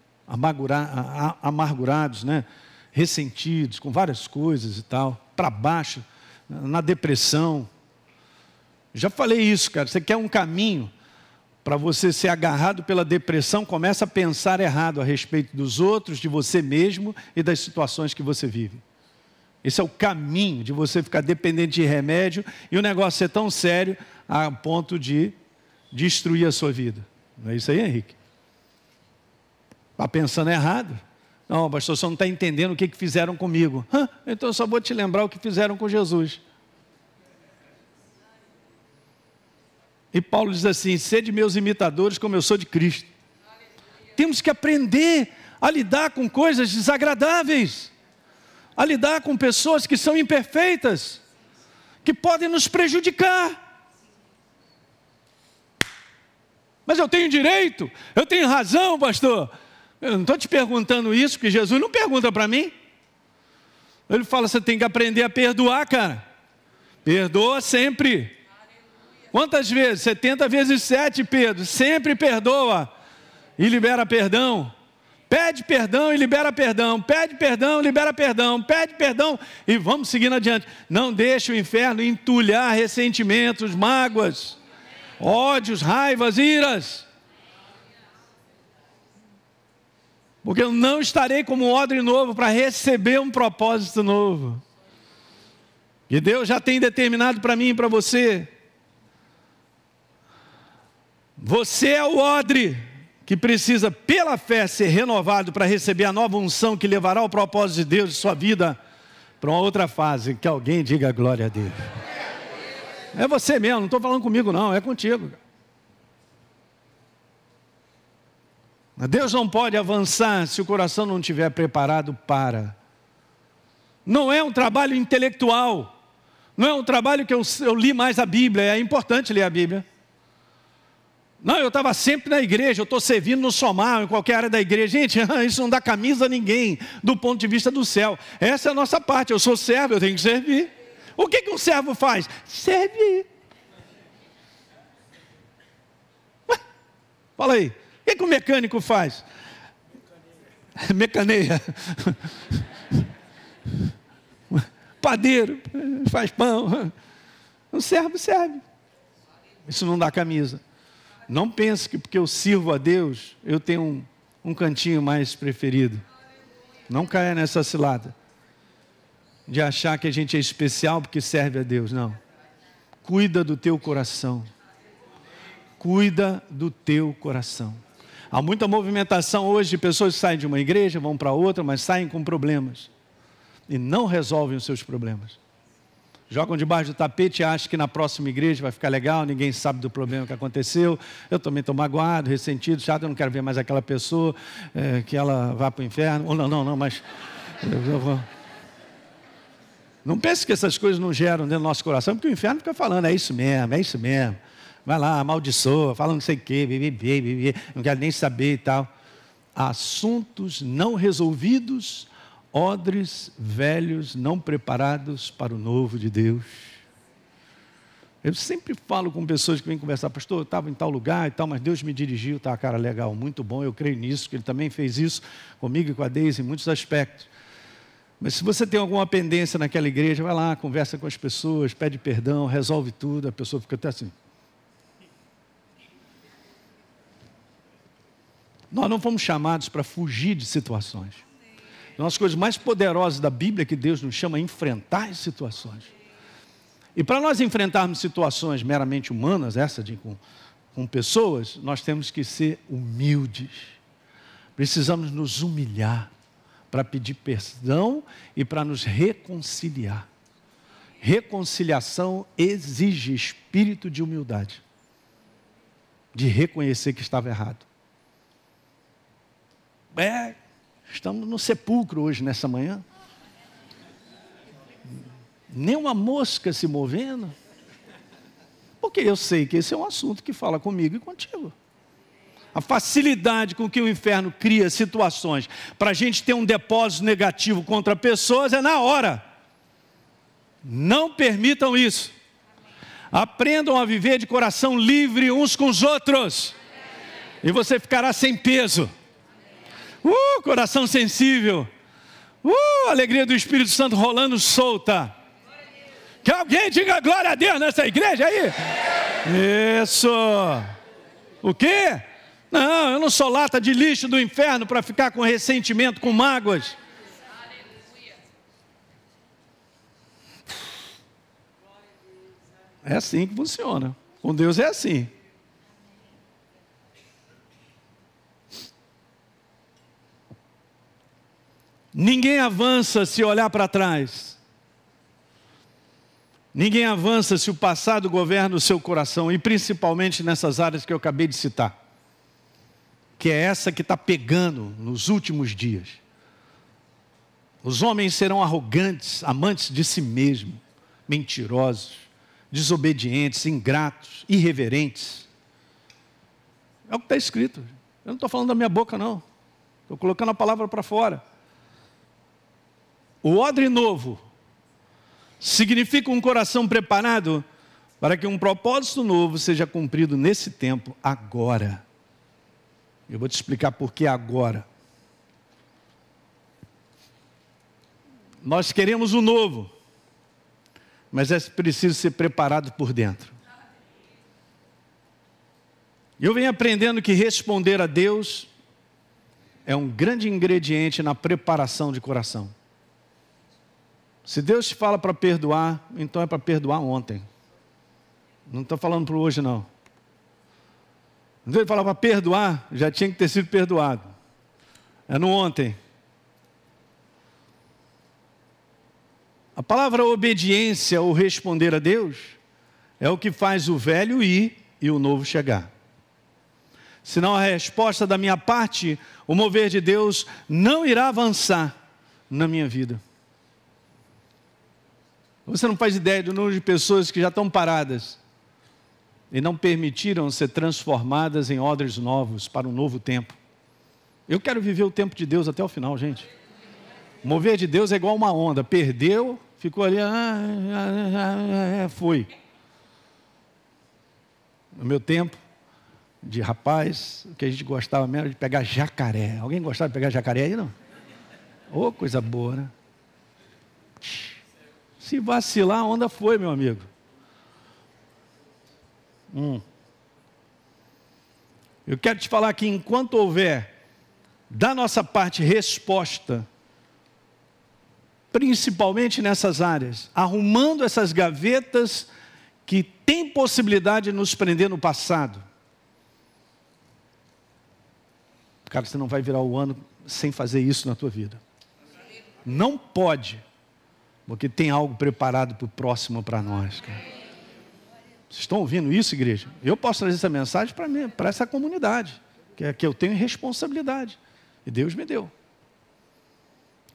amargurados, né? ressentidos, com várias coisas e tal, para baixo, na depressão. Já falei isso, cara. Você quer um caminho para você ser agarrado pela depressão, começa a pensar errado a respeito dos outros, de você mesmo e das situações que você vive. Esse é o caminho de você ficar dependente de remédio e o negócio ser tão sério a ponto de destruir a sua vida. Não é isso aí, Henrique? Está pensando errado. Não, pastor, você não está entendendo o que, que fizeram comigo. Hã? Então eu só vou te lembrar o que fizeram com Jesus. E Paulo diz assim: sede meus imitadores como eu sou de Cristo. Temos que aprender a lidar com coisas desagradáveis, a lidar com pessoas que são imperfeitas, que podem nos prejudicar. Mas eu tenho direito, eu tenho razão, pastor. Eu não estou te perguntando isso, porque Jesus não pergunta para mim. Ele fala: você tem que aprender a perdoar, cara. Perdoa sempre. Quantas vezes? 70 vezes 7, Pedro. Sempre perdoa e libera perdão. Pede perdão e libera perdão. Pede perdão, libera perdão. Pede perdão e vamos seguindo adiante. Não deixe o inferno entulhar ressentimentos, mágoas, ódios, raivas, iras. Porque eu não estarei como odre novo para receber um propósito novo. Que Deus já tem determinado para mim e para você. Você é o odre que precisa, pela fé, ser renovado para receber a nova unção que levará ao propósito de Deus de sua vida para uma outra fase. Que alguém diga glória a Deus. É você mesmo, não estou falando comigo, não, é contigo. Deus não pode avançar se o coração não estiver preparado para. Não é um trabalho intelectual, não é um trabalho que eu, eu li mais a Bíblia, é importante ler a Bíblia. Não, eu estava sempre na igreja, eu estou servindo no somar, em qualquer área da igreja. Gente, isso não dá camisa a ninguém, do ponto de vista do céu. Essa é a nossa parte, eu sou servo, eu tenho que servir. O que, que um servo faz? Servir. Fala aí. O que, que o mecânico faz? Mecaneia. Padeiro, faz pão. O servo serve. Isso não dá camisa. Não pense que porque eu sirvo a Deus, eu tenho um, um cantinho mais preferido. Não caia nessa cilada de achar que a gente é especial porque serve a Deus. Não. Cuida do teu coração. Cuida do teu coração. Há muita movimentação hoje de pessoas que saem de uma igreja, vão para outra, mas saem com problemas e não resolvem os seus problemas. Jogam debaixo do tapete e acham que na próxima igreja vai ficar legal, ninguém sabe do problema que aconteceu. Eu também estou magoado, ressentido, chato, eu não quero ver mais aquela pessoa, é, que ela vá para o inferno. Ou não, não, não, mas. Não pense que essas coisas não geram dentro do nosso coração, porque o inferno fica falando, é isso mesmo, é isso mesmo. Vai lá, amaldiçoa, fala não sei o quê, bebê, bebê, não quero nem saber e tal. Assuntos não resolvidos, odres velhos não preparados para o novo de Deus. Eu sempre falo com pessoas que vêm conversar, pastor, eu estava em tal lugar e tal, mas Deus me dirigiu, tá, cara, legal, muito bom, eu creio nisso, que Ele também fez isso comigo e com a Deise em muitos aspectos. Mas se você tem alguma pendência naquela igreja, vai lá, conversa com as pessoas, pede perdão, resolve tudo, a pessoa fica até assim. Nós não fomos chamados para fugir de situações. Uma das coisas mais poderosas da Bíblia é que Deus nos chama a enfrentar as situações. E para nós enfrentarmos situações meramente humanas, essa de com, com pessoas, nós temos que ser humildes. Precisamos nos humilhar para pedir perdão e para nos reconciliar. Reconciliação exige espírito de humildade, de reconhecer que estava errado. É, estamos no sepulcro hoje, nessa manhã. Nem uma mosca se movendo. Porque eu sei que esse é um assunto que fala comigo e contigo. A facilidade com que o inferno cria situações para a gente ter um depósito negativo contra pessoas é na hora. Não permitam isso. Aprendam a viver de coração livre uns com os outros. E você ficará sem peso. Uh, coração sensível. Uh, alegria do Espírito Santo rolando solta. Que alguém diga glória a Deus nessa igreja aí. Isso. O quê? Não, eu não sou lata de lixo do inferno para ficar com ressentimento, com mágoas. É assim que funciona. Com Deus é assim. Ninguém avança se olhar para trás. Ninguém avança se o passado governa o seu coração, e principalmente nessas áreas que eu acabei de citar, que é essa que está pegando nos últimos dias. Os homens serão arrogantes, amantes de si mesmos, mentirosos, desobedientes, ingratos, irreverentes. É o que está escrito. Eu não estou falando da minha boca, não. Estou colocando a palavra para fora. O odre novo significa um coração preparado para que um propósito novo seja cumprido nesse tempo, agora. Eu vou te explicar por que agora. Nós queremos o novo, mas é preciso ser preparado por dentro. Eu venho aprendendo que responder a Deus é um grande ingrediente na preparação de coração. Se Deus te fala para perdoar, então é para perdoar ontem. Não estou falando para hoje, não. Então ele falava perdoar, já tinha que ter sido perdoado. É no ontem. A palavra obediência ou responder a Deus é o que faz o velho ir e o novo chegar. Senão a resposta da minha parte, o mover de Deus não irá avançar na minha vida. Você não faz ideia do número de pessoas que já estão paradas e não permitiram ser transformadas em odres novos para um novo tempo. Eu quero viver o tempo de Deus até o final, gente. Mover de Deus é igual uma onda. Perdeu, ficou ali, ah, ah, ah, foi. No meu tempo de rapaz, o que a gente gostava mesmo de pegar jacaré. Alguém gostava de pegar jacaré aí, não? Ô, oh, coisa boa, né? Se vacilar, a onda foi, meu amigo. Hum. Eu quero te falar que enquanto houver da nossa parte resposta, principalmente nessas áreas, arrumando essas gavetas que têm possibilidade de nos prender no passado. Cara, você não vai virar o ano sem fazer isso na tua vida. Não pode, porque tem algo preparado para o próximo para nós. Cara. Vocês estão ouvindo isso, igreja? Eu posso trazer essa mensagem para mim, para essa comunidade, que é que eu tenho responsabilidade. E Deus me deu.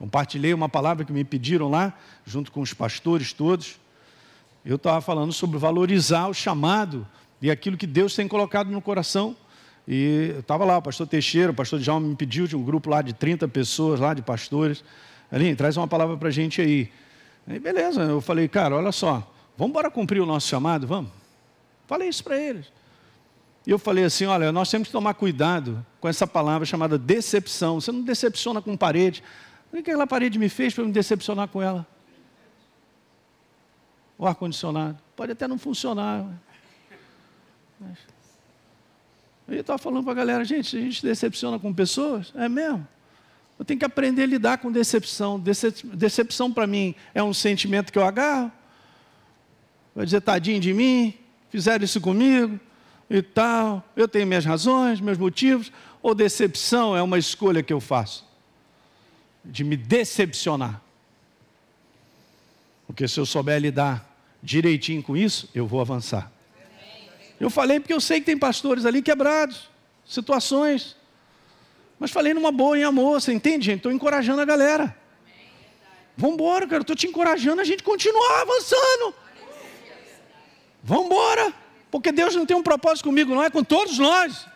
Compartilhei uma palavra que me pediram lá, junto com os pastores todos. Eu estava falando sobre valorizar o chamado e aquilo que Deus tem colocado no coração. E eu estava lá, o pastor Teixeira, o pastor Djalma me pediu de um grupo lá de 30 pessoas, lá de pastores. Aline, traz uma palavra para a gente aí. Aí, beleza, eu falei, cara, olha só, vamos embora cumprir o nosso chamado, vamos? Falei isso para eles. E eu falei assim: olha, nós temos que tomar cuidado com essa palavra chamada decepção. Você não decepciona com parede. O que aquela parede me fez para me decepcionar com ela? O ar-condicionado. Pode até não funcionar. Mas... Eu estava falando para a galera, gente, a gente decepciona com pessoas, é mesmo. Eu tenho que aprender a lidar com decepção. Decep decepção para mim é um sentimento que eu agarro. Vai dizer, tadinho de mim, fizeram isso comigo e tal, eu tenho minhas razões, meus motivos, ou decepção é uma escolha que eu faço de me decepcionar. Porque se eu souber lidar direitinho com isso, eu vou avançar. Eu falei porque eu sei que tem pastores ali quebrados, situações. Mas falei numa boa, em amor, você entende, gente? Estou encorajando a galera. Vamos embora, cara, estou te encorajando a gente continuar avançando. Vamos embora. Porque Deus não tem um propósito comigo, não é com todos nós.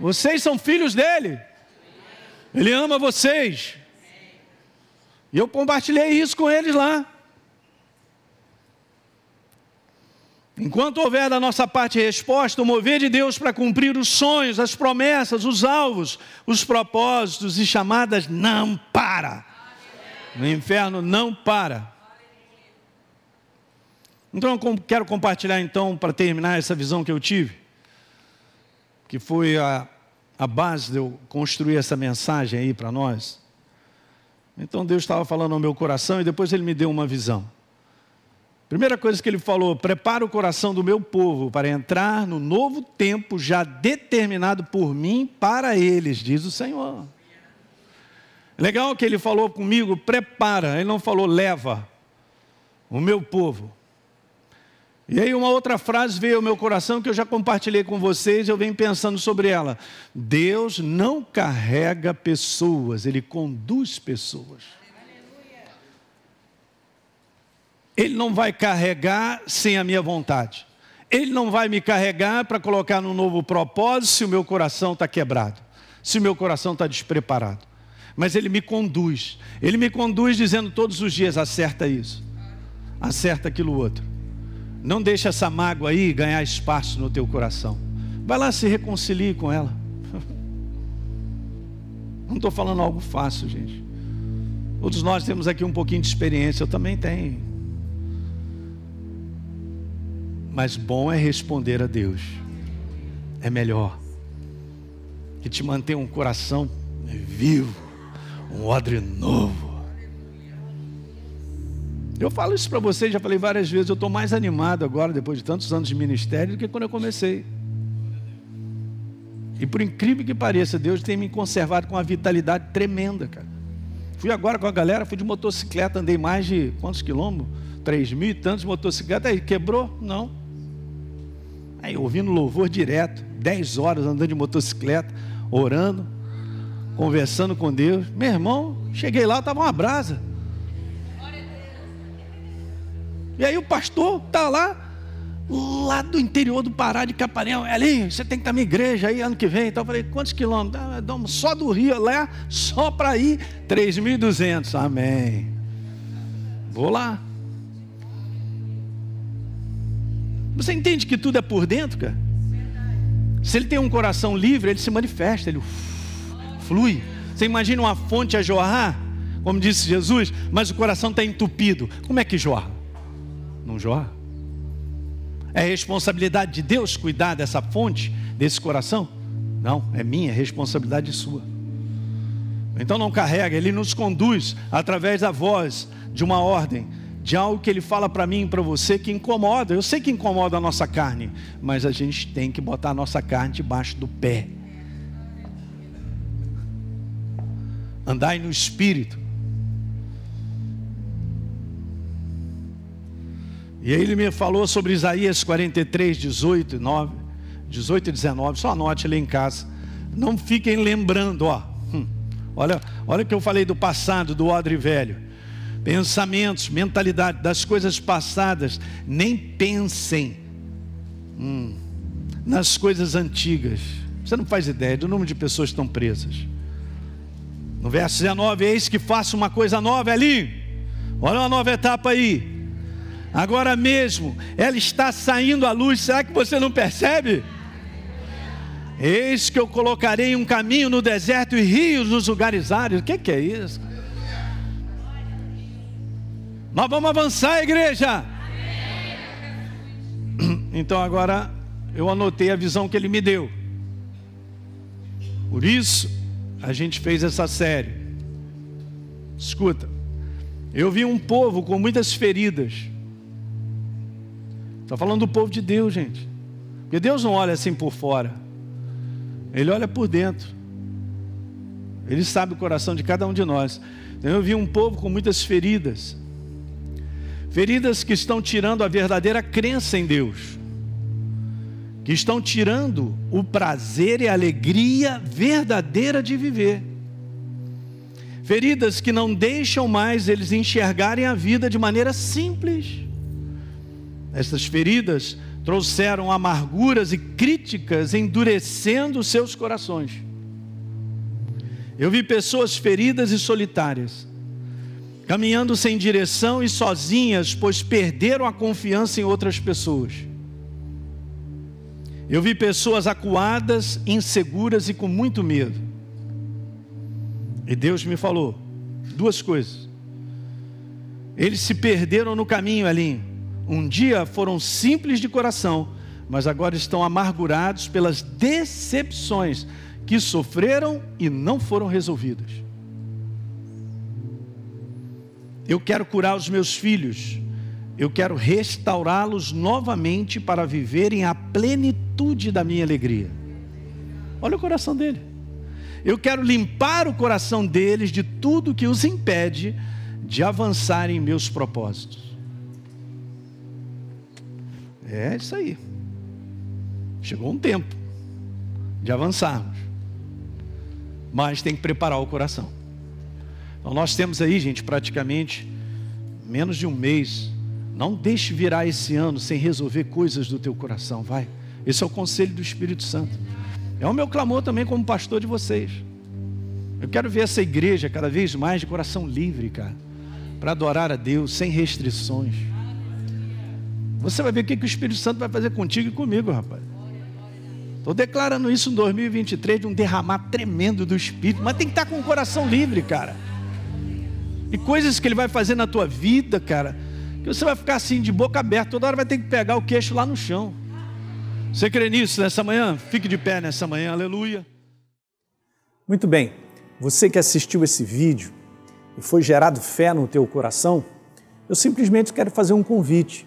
Vocês são filhos dele. Ele ama vocês. E eu compartilhei isso com eles lá. Enquanto houver da nossa parte resposta, o mover de Deus para cumprir os sonhos, as promessas, os alvos, os propósitos e chamadas não para. No inferno não para. Então eu quero compartilhar então, para terminar essa visão que eu tive, que foi a, a base de eu construir essa mensagem aí para nós. Então Deus estava falando ao meu coração e depois Ele me deu uma visão. Primeira coisa que Ele falou: prepara o coração do meu povo para entrar no novo tempo já determinado por mim para eles, diz o Senhor. Legal que Ele falou comigo: prepara, Ele não falou leva o meu povo. E aí uma outra frase veio ao meu coração que eu já compartilhei com vocês, eu venho pensando sobre ela. Deus não carrega pessoas, ele conduz pessoas. Ele não vai carregar sem a minha vontade. Ele não vai me carregar para colocar num novo propósito se o meu coração está quebrado, se o meu coração está despreparado. Mas ele me conduz. Ele me conduz dizendo todos os dias: acerta isso, acerta aquilo outro. Não deixe essa mágoa aí ganhar espaço no teu coração. Vai lá se reconcilie com ela. Não estou falando algo fácil, gente. Todos nós temos aqui um pouquinho de experiência, eu também tenho. Mas bom é responder a Deus. É melhor. Que te manter um coração vivo, um odre novo eu falo isso para vocês, já falei várias vezes, eu estou mais animado agora, depois de tantos anos de ministério, do que quando eu comecei. E por incrível que pareça, Deus tem me conservado com uma vitalidade tremenda, cara. Fui agora com a galera, fui de motocicleta, andei mais de quantos quilômetros? Três mil e tantos de motocicleta. Aí, quebrou? Não. Aí, ouvindo louvor direto, dez horas andando de motocicleta, orando, conversando com Deus. Meu irmão, cheguei lá, estava uma brasa. E aí o pastor está lá, lá do interior do Pará de Capanema, ali, você tem que estar na igreja aí ano que vem. Então eu falei, quantos quilômetros? Ah, só do Rio lá, só para ir, 3.200. Amém. Vou lá. Você entende que tudo é por dentro, cara? Se ele tem um coração livre, ele se manifesta, ele flui. Você imagina uma fonte a jorrar, como disse Jesus, mas o coração está entupido. Como é que jorra? Não jorra. É responsabilidade de Deus cuidar dessa fonte, desse coração? Não, é minha, é responsabilidade sua. Então não carrega, ele nos conduz através da voz de uma ordem, de algo que ele fala para mim e para você que incomoda. Eu sei que incomoda a nossa carne, mas a gente tem que botar a nossa carne debaixo do pé. Andai no espírito. E aí ele me falou sobre Isaías 43, 18, 9, 18 e 19. Só anote ali em casa. Não fiquem lembrando, ó. Hum, olha, olha que eu falei do passado, do odre velho. Pensamentos, mentalidade das coisas passadas. Nem pensem hum, nas coisas antigas. Você não faz ideia do número de pessoas que estão presas. No verso 19, eis que faço uma coisa nova ali. Olha uma nova etapa aí agora mesmo, ela está saindo à luz, será que você não percebe? Eis que eu colocarei um caminho no deserto e rios nos lugares áridos. O que, que é isso? Nós vamos avançar, igreja. Então agora eu anotei a visão que ele me deu. Por isso, a gente fez essa série. Escuta, eu vi um povo com muitas feridas Está falando do povo de Deus, gente. Porque Deus não olha assim por fora, Ele olha por dentro. Ele sabe o coração de cada um de nós. Então, eu vi um povo com muitas feridas, feridas que estão tirando a verdadeira crença em Deus, que estão tirando o prazer e a alegria verdadeira de viver. Feridas que não deixam mais eles enxergarem a vida de maneira simples. Essas feridas trouxeram amarguras e críticas, endurecendo seus corações. Eu vi pessoas feridas e solitárias, caminhando sem direção e sozinhas, pois perderam a confiança em outras pessoas. Eu vi pessoas acuadas, inseguras e com muito medo. E Deus me falou duas coisas. Eles se perderam no caminho, Alinho. Um dia foram simples de coração, mas agora estão amargurados pelas decepções que sofreram e não foram resolvidas. Eu quero curar os meus filhos, eu quero restaurá-los novamente para viverem a plenitude da minha alegria. Olha o coração dele. Eu quero limpar o coração deles de tudo que os impede de avançar em meus propósitos. É isso aí. Chegou um tempo de avançarmos. Mas tem que preparar o coração. Então nós temos aí, gente, praticamente menos de um mês. Não deixe virar esse ano sem resolver coisas do teu coração, vai. Esse é o conselho do Espírito Santo. É o meu clamor também como pastor de vocês. Eu quero ver essa igreja cada vez mais de coração livre, cara, para adorar a Deus sem restrições. Você vai ver o que, que o Espírito Santo vai fazer contigo e comigo, rapaz. Estou declarando isso em 2023 de um derramar tremendo do Espírito, mas tem que estar com o coração livre, cara. E coisas que Ele vai fazer na tua vida, cara, que você vai ficar assim de boca aberta, toda hora vai ter que pegar o queixo lá no chão. Você crê nisso nessa manhã? Fique de pé nessa manhã, aleluia. Muito bem, você que assistiu esse vídeo e foi gerado fé no teu coração, eu simplesmente quero fazer um convite